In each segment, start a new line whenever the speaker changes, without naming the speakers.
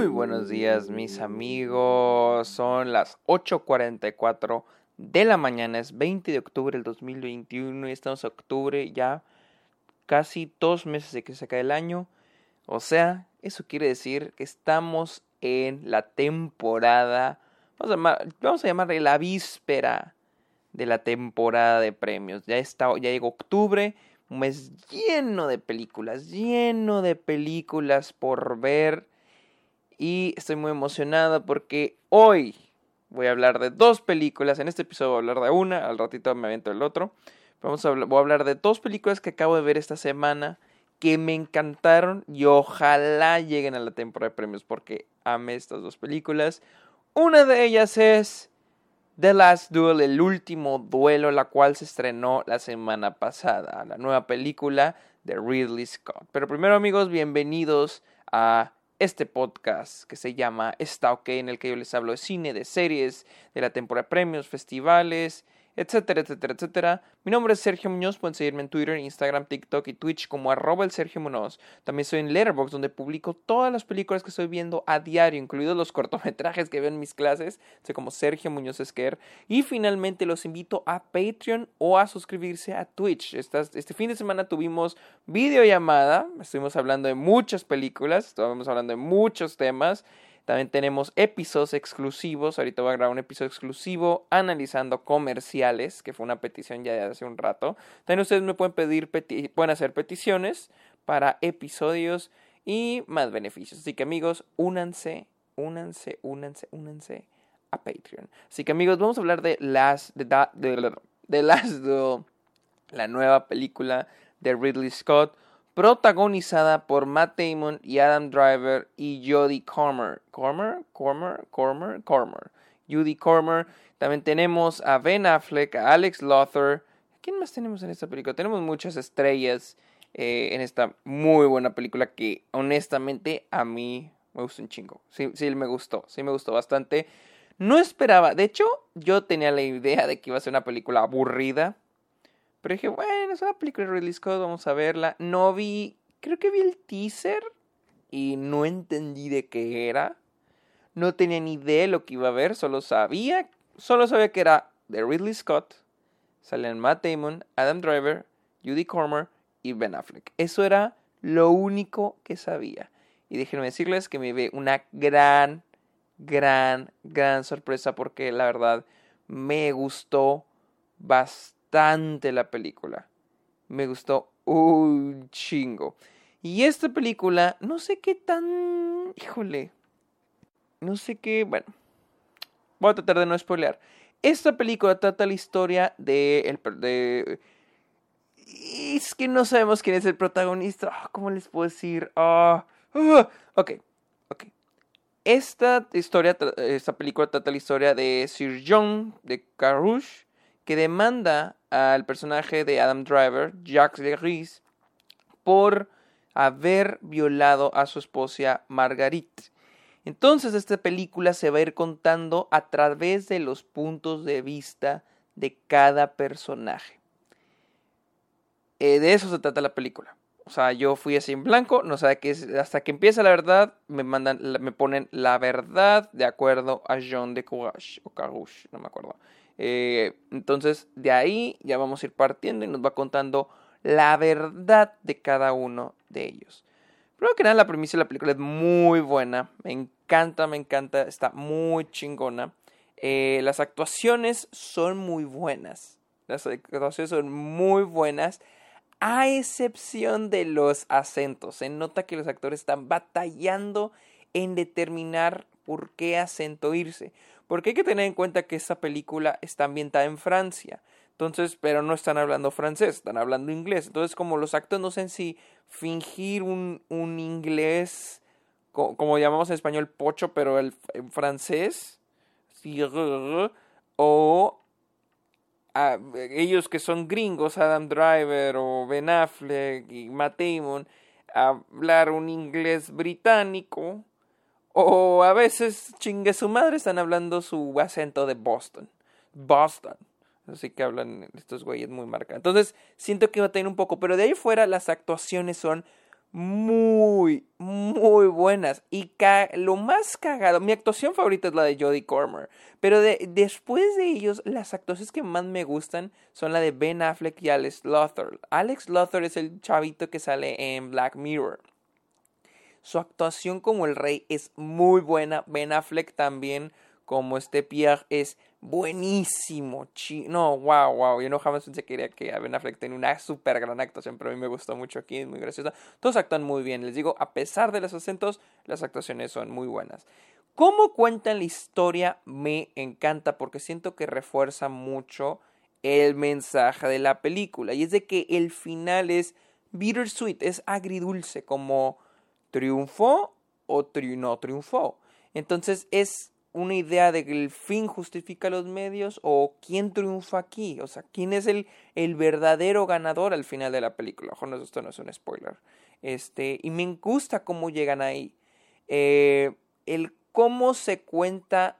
Muy buenos días mis amigos, son las 8.44 de la mañana, es 20 de octubre del 2021 y estamos en octubre ya casi dos meses de que se acabe el año. O sea, eso quiere decir que estamos en la temporada, vamos a, llamar, llamarle la víspera de la temporada de premios. Ya, está, ya llegó octubre, un mes lleno de películas, lleno de películas por ver y estoy muy emocionada porque hoy voy a hablar de dos películas. En este episodio voy a hablar de una, al ratito me avento el otro. Vamos a, voy a hablar de dos películas que acabo de ver esta semana que me encantaron y ojalá lleguen a la temporada de premios porque amé estas dos películas. Una de ellas es The Last Duel, el último duelo, la cual se estrenó la semana pasada, la nueva película de Ridley Scott. Pero primero amigos, bienvenidos a este podcast que se llama Está OK, en el que yo les hablo de cine, de series, de la temporada de premios, festivales etcétera, etcétera, etcétera. Mi nombre es Sergio Muñoz, pueden seguirme en Twitter, Instagram, TikTok y Twitch como arroba el Sergio Muñoz. También soy en Letterboxd donde publico todas las películas que estoy viendo a diario, incluidos los cortometrajes que veo en mis clases, soy como Sergio Muñoz Esquer. Y finalmente los invito a Patreon o a suscribirse a Twitch. este fin de semana tuvimos videollamada, estuvimos hablando de muchas películas, estuvimos hablando de muchos temas. También tenemos episodios exclusivos. Ahorita voy a grabar un episodio exclusivo analizando comerciales, que fue una petición ya de hace un rato. También ustedes me pueden pedir, pueden hacer peticiones para episodios y más beneficios. Así que amigos, únanse, únanse, únanse, únanse a Patreon. Así que amigos, vamos a hablar de Last, de, de, de Last la nueva película de Ridley Scott protagonizada por Matt Damon y Adam Driver y Jodie Comer. Comer, Comer, Comer, Comer. Judy Comer. También tenemos a Ben Affleck, a Alex Lothar. ¿Quién más tenemos en esta película? Tenemos muchas estrellas eh, en esta muy buena película que honestamente a mí me gustó un chingo. Sí, sí, me gustó. Sí, me gustó bastante. No esperaba. De hecho, yo tenía la idea de que iba a ser una película aburrida. Pero dije, bueno, es una película de Ridley Scott, vamos a verla. No vi, creo que vi el teaser y no entendí de qué era. No tenía ni idea de lo que iba a ver, solo sabía, solo sabía que era de Ridley Scott. Salían Matt Damon, Adam Driver, Judy Cormer y Ben Affleck. Eso era lo único que sabía. Y déjenme decirles que me ve una gran, gran, gran sorpresa porque la verdad me gustó bastante la película. Me gustó un chingo. Y esta película, no sé qué tan... Híjole. No sé qué... Bueno. Voy a tratar de no spoilear. Esta película trata la historia de... El, de es que no sabemos quién es el protagonista. Ah, ¿Cómo les puedo decir? Ah, ok, ok. Esta historia, esta película trata la historia de Sir John de Carouche, que demanda al personaje de Adam Driver, Jacques Legris, por haber violado a su esposa Marguerite. Entonces esta película se va a ir contando a través de los puntos de vista de cada personaje. Eh, de eso se trata la película. O sea, yo fui así en blanco, no sé qué es, hasta que empieza la verdad, me mandan, me ponen la verdad de acuerdo a Jean de Courage o Carouche, no me acuerdo. Eh, entonces, de ahí ya vamos a ir partiendo y nos va contando la verdad de cada uno de ellos. Primero que nada, la premisa de la película es muy buena. Me encanta, me encanta. Está muy chingona. Eh, las actuaciones son muy buenas. Las actuaciones son muy buenas. A excepción de los acentos. Se nota que los actores están batallando en determinar por qué acento irse. Porque hay que tener en cuenta que esta película está ambientada en Francia. Entonces, pero no están hablando francés, están hablando inglés. Entonces, como los actos no sé si fingir un, un inglés, como, llamamos en español pocho, pero el en francés, o ellos que son gringos, Adam Driver o Ben Affleck y Matt Damon, hablar un inglés británico, o a veces, chingue su madre, están hablando su acento de Boston. Boston. Así que hablan estos güeyes muy marcados. Entonces, siento que va a tener un poco. Pero de ahí fuera, las actuaciones son muy, muy buenas. Y lo más cagado, mi actuación favorita es la de Jodie Comer. Pero después de ellos, las actuaciones que más me gustan son la de Ben Affleck y Alex Lothar. Alex Lothar es el chavito que sale en Black Mirror. Su actuación como el rey es muy buena. Ben Affleck también como este Pierre es buenísimo. no, wow, wow. Yo no jamás pensé que, que Ben Affleck tenía una súper gran actuación, pero a mí me gustó mucho aquí, es muy graciosa. Todos actúan muy bien. Les digo, a pesar de los acentos, las actuaciones son muy buenas. Cómo cuentan la historia me encanta porque siento que refuerza mucho el mensaje de la película. Y es de que el final es bittersweet, es agridulce, como triunfó o no triunfó. Entonces es una idea de que el fin justifica los medios o quién triunfa aquí, o sea, quién es el, el verdadero ganador al final de la película. Ojo, no, esto no es un spoiler. Este, y me gusta cómo llegan ahí. Eh, el cómo se cuenta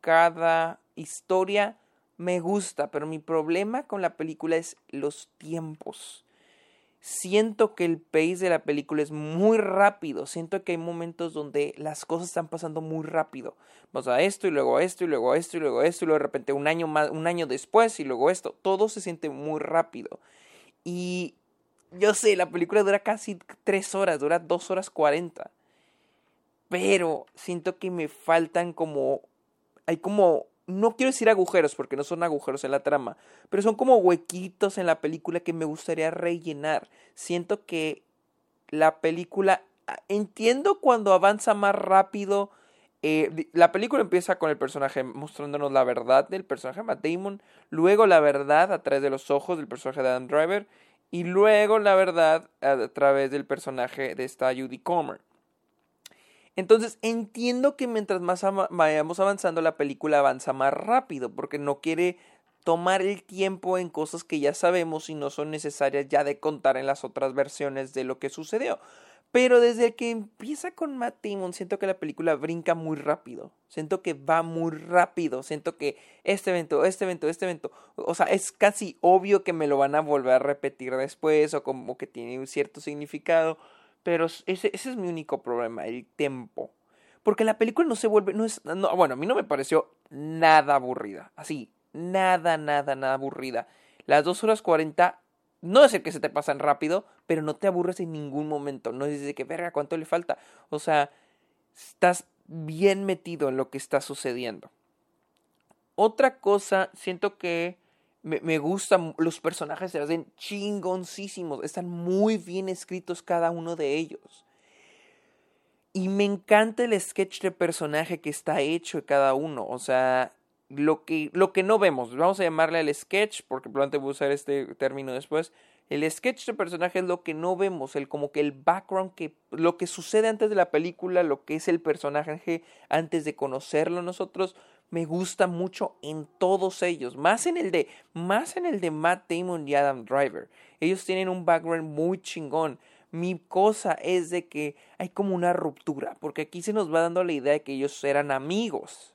cada historia me gusta, pero mi problema con la película es los tiempos siento que el pace de la película es muy rápido. Siento que hay momentos donde las cosas están pasando muy rápido. Vamos a esto y luego esto y luego esto y luego esto y luego de repente un año más, un año después y luego esto. Todo se siente muy rápido. Y yo sé, la película dura casi tres horas, dura dos horas cuarenta. Pero siento que me faltan como. Hay como no quiero decir agujeros porque no son agujeros en la trama, pero son como huequitos en la película que me gustaría rellenar. Siento que la película, ah, entiendo cuando avanza más rápido. Eh, la película empieza con el personaje mostrándonos la verdad del personaje Matt Damon, luego la verdad a través de los ojos del personaje de Adam Driver y luego la verdad a través del personaje de esta Judy Comer. Entonces entiendo que mientras más vayamos avanzando la película avanza más rápido porque no quiere tomar el tiempo en cosas que ya sabemos y no son necesarias ya de contar en las otras versiones de lo que sucedió. Pero desde que empieza con Matt Damon, siento que la película brinca muy rápido. Siento que va muy rápido. Siento que este evento, este evento, este evento. O sea, es casi obvio que me lo van a volver a repetir después o como que tiene un cierto significado. Pero ese, ese es mi único problema, el tempo. Porque la película no se vuelve, no es, no, bueno, a mí no me pareció nada aburrida. Así, nada, nada, nada aburrida. Las dos horas cuarenta, no es el que se te pasan rápido, pero no te aburres en ningún momento. No es de que, verga, ¿cuánto le falta? O sea, estás bien metido en lo que está sucediendo. Otra cosa, siento que me, me gustan los personajes, se hacen chingoncísimos, están muy bien escritos cada uno de ellos. Y me encanta el sketch de personaje que está hecho de cada uno, o sea, lo que, lo que no vemos, vamos a llamarle al sketch, porque probablemente voy a usar este término después, el sketch de personaje es lo que no vemos, el como que el background, que, lo que sucede antes de la película, lo que es el personaje antes de conocerlo nosotros, me gusta mucho en todos ellos, más en el de más en el de Matt Damon y Adam Driver. Ellos tienen un background muy chingón. Mi cosa es de que hay como una ruptura, porque aquí se nos va dando la idea de que ellos eran amigos.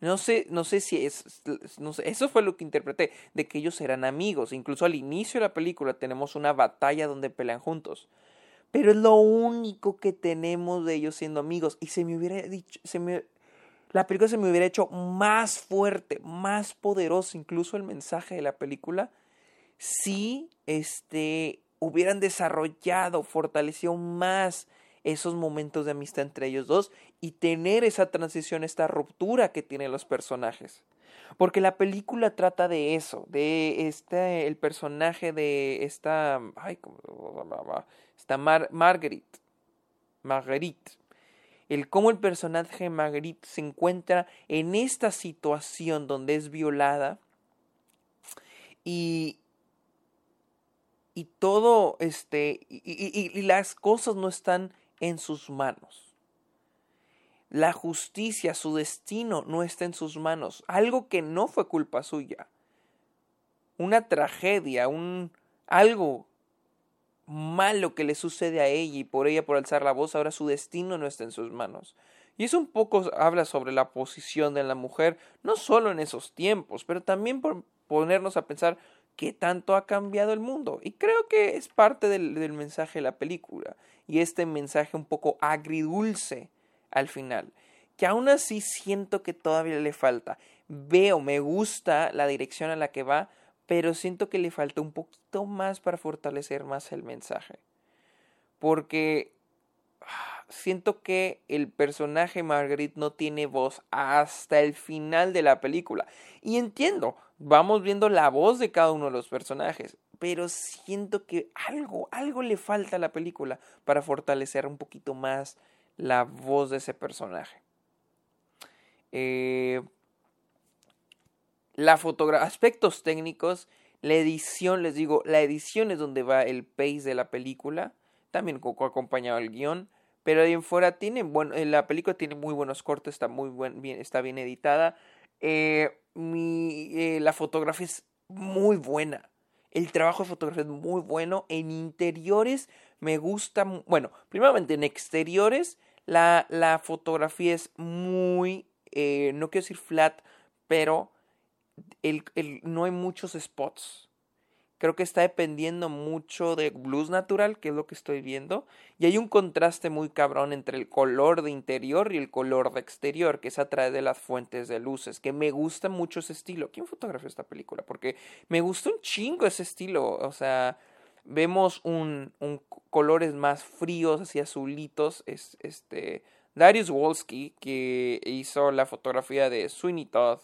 No sé, no sé si es, eso fue lo que interpreté, de que ellos eran amigos. Incluso al inicio de la película tenemos una batalla donde pelean juntos. Pero es lo único que tenemos de ellos siendo amigos. Y se me hubiera dicho, la película se me hubiera hecho más fuerte, más poderoso, incluso el mensaje de la película, si este, hubieran desarrollado, fortalecido más esos momentos de amistad entre ellos dos y tener esa transición, esta ruptura que tienen los personajes. Porque la película trata de eso, de este, el personaje de esta, ay, ¿cómo, esta Marguerite, Marguerite, el cómo el personaje Marguerite se encuentra en esta situación donde es violada y, y todo este y, y, las cosas no están en sus manos. La justicia, su destino no está en sus manos. Algo que no fue culpa suya. Una tragedia, un algo malo que le sucede a ella y por ella por alzar la voz, ahora su destino no está en sus manos. Y eso un poco habla sobre la posición de la mujer, no solo en esos tiempos, pero también por ponernos a pensar qué tanto ha cambiado el mundo. Y creo que es parte del, mensaje de la película. Y este mensaje un poco agridulce al final. Que aún así siento que todavía le falta. Veo, me gusta la dirección a la que va, pero siento que le falta un poquito más para fortalecer más el mensaje. Porque ah, siento que el personaje Marguerite no tiene voz hasta el final de la película. Y entiendo, vamos viendo la voz de cada uno de los personajes, pero siento que algo, algo le falta a la película para fortalecer un poquito más la voz de ese personaje. Eh, la fotografía, aspectos técnicos, la edición, les digo, la edición es donde va el pace de la película, también acompañado el guion, pero ahí en fuera tiene, bueno, eh, la película tiene muy buenos cortes, está muy buen, bien, está bien editada, eh, mi, eh, la fotografía es muy buena, el trabajo de fotografía es muy bueno, en interiores me gusta, bueno, primeramente en exteriores la, la fotografía es muy, no quiero decir flat, pero el, el, no hay muchos spots. Creo que está dependiendo mucho de blues natural, que es lo que estoy viendo. Y hay un contraste muy cabrón entre el color de interior y el color de exterior, que es a través de las fuentes de luces, que me gusta mucho ese estilo. ¿Quién fotografió esta película? Porque me gusta un chingo ese estilo. O sea, vemos un, un colores más fríos, así azulitos. Es, este, Darius Wolski, que hizo la fotografía de Sweeney Todd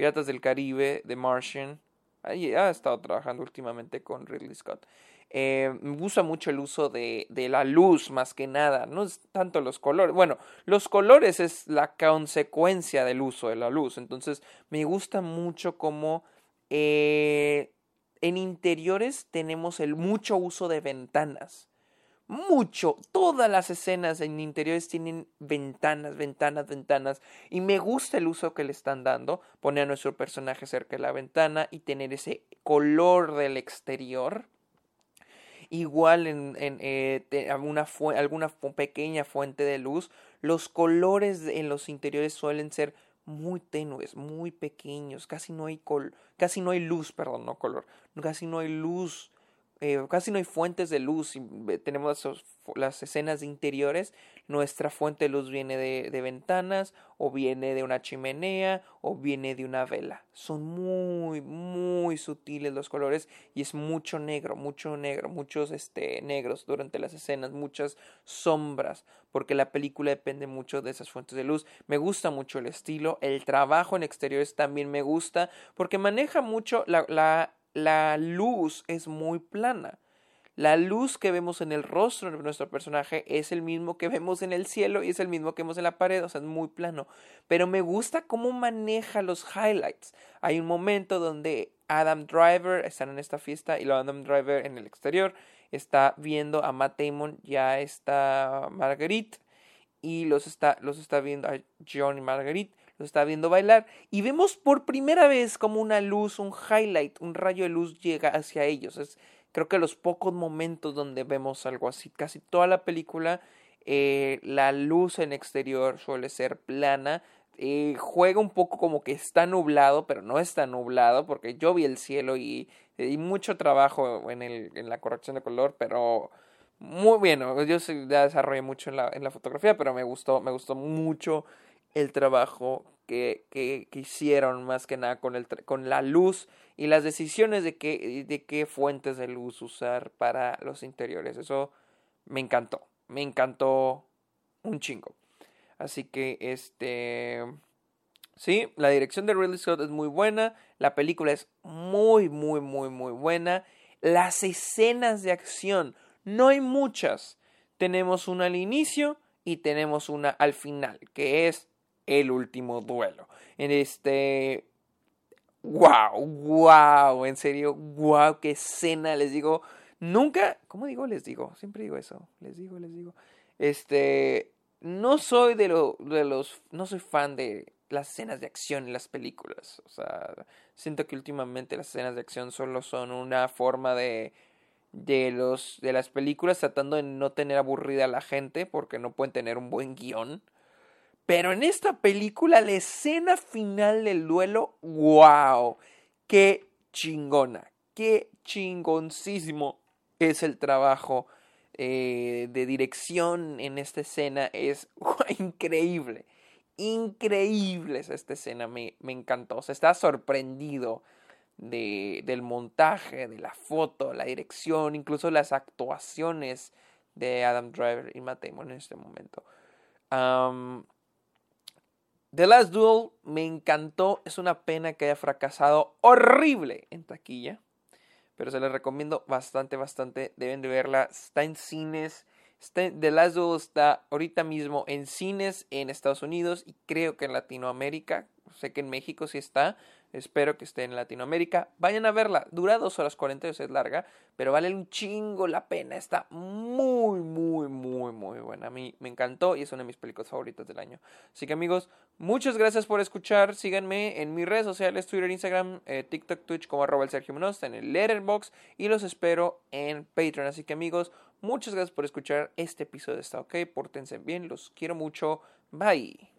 Piratas del Caribe, The Martian. Ahí ha estado trabajando últimamente con Ridley Scott. Eh, me gusta mucho el uso de, de, la luz más que nada, no es tanto los colores. Bueno, los colores es la consecuencia del uso de la luz. Entonces, me gusta mucho como eh, en interiores tenemos el mucho uso de ventanas mucho. Todas las escenas en interiores tienen ventanas, ventanas, ventanas. Y me gusta el uso que le están dando. Poner a nuestro personaje cerca de la ventana y tener ese color del exterior. Igual en, eh, alguna, alguna pequeña fuente de luz. Los colores en los interiores suelen ser muy tenues, muy pequeños. Casi no hay, col casi no hay luz, perdón, no color. Casi no hay luz eh, casi no hay fuentes de luz. Tenemos las escenas interiores. Nuestra fuente de luz viene de, ventanas, o viene de una chimenea, o viene de una vela. Son muy, muy sutiles los colores y es mucho negro, mucho negro, muchos este, negros durante las escenas, muchas sombras, porque la película depende mucho de esas fuentes de luz. Me gusta mucho el estilo, el trabajo en exteriores también me gusta, porque maneja mucho la la luz es muy plana. La luz que vemos en el rostro de nuestro personaje es el mismo que vemos en el cielo y es el mismo que vemos en la pared, o sea, es muy plano. Pero me gusta cómo maneja los highlights. Hay un momento donde Adam Driver está en esta fiesta y lo Adam Driver en el exterior está viendo a Matt Damon, ya está Marguerite y los está, los está viendo a John y Marguerite lo está viendo bailar y vemos por primera vez como una luz, un highlight, un rayo de luz llega hacia ellos. Es creo que los pocos momentos donde vemos algo así, casi toda la película, eh, la luz en exterior suele ser plana. Eh, juega un poco como que está nublado, pero no está nublado porque yo vi el cielo y, y mucho trabajo en, el, en la corrección de color, pero muy bien. Yo ya desarrollé mucho en la, en la fotografía, pero me gustó, me gustó mucho el trabajo que, que, hicieron más que nada con, el, con la luz y las decisiones de qué, de qué fuentes de luz usar para los interiores. Eso me encantó, me encantó un chingo. Así que este... Sí, la dirección de Ridley Scott es muy buena, la película es muy, muy, muy, muy buena. Las escenas de acción, no hay muchas. Tenemos una al inicio y tenemos una al final, que es el último duelo. En este. ¡Wow! ¡Wow! En serio, ¡wow! ¡Qué escena! Les digo, nunca. ¿Cómo digo? Les digo. Siempre digo eso. Les digo, les digo. Este. No soy de, lo, de los. No soy fan de las escenas de acción en las películas. O sea, siento que últimamente las escenas de acción solo son una forma de de los de las películas tratando de no tener aburrida a la gente porque no pueden tener un buen guion. Pero en esta película, la escena final del duelo, wow, qué chingona, qué chingoncísimo es el trabajo eh, de dirección en esta escena. Es increíble. Increíble es esta escena. Me, encantó. O sea, está sorprendido de, del montaje, de la foto, la dirección, incluso las actuaciones de Adam Driver y Matt Damon en este momento. The Last Duel me encantó. Es una pena que haya fracasado horrible en taquilla. Pero se les recomiendo bastante, bastante. Deben de verla. Está en cines. The Last Duel está ahorita mismo en cines en Estados Unidos y creo que en Latinoamérica. Sé que en México sí está. Espero que esté en Latinoamérica. Vayan a verla. Dura dos horas 40, es larga, pero vale un chingo la pena. Está muy, muy, muy, muy buena. A mí me encantó y es una de mis películas favoritas del año. Así que amigos, muchas gracias por escuchar. Síganme en mis redes sociales, Twitter, Instagram, eh, TikTok, Twitch como arroba el Sergio Menos, en el Letterboxd y los espero en Patreon. Así que amigos, muchas gracias por escuchar este episodio. Está ok, pórtense bien, los quiero mucho. Bye.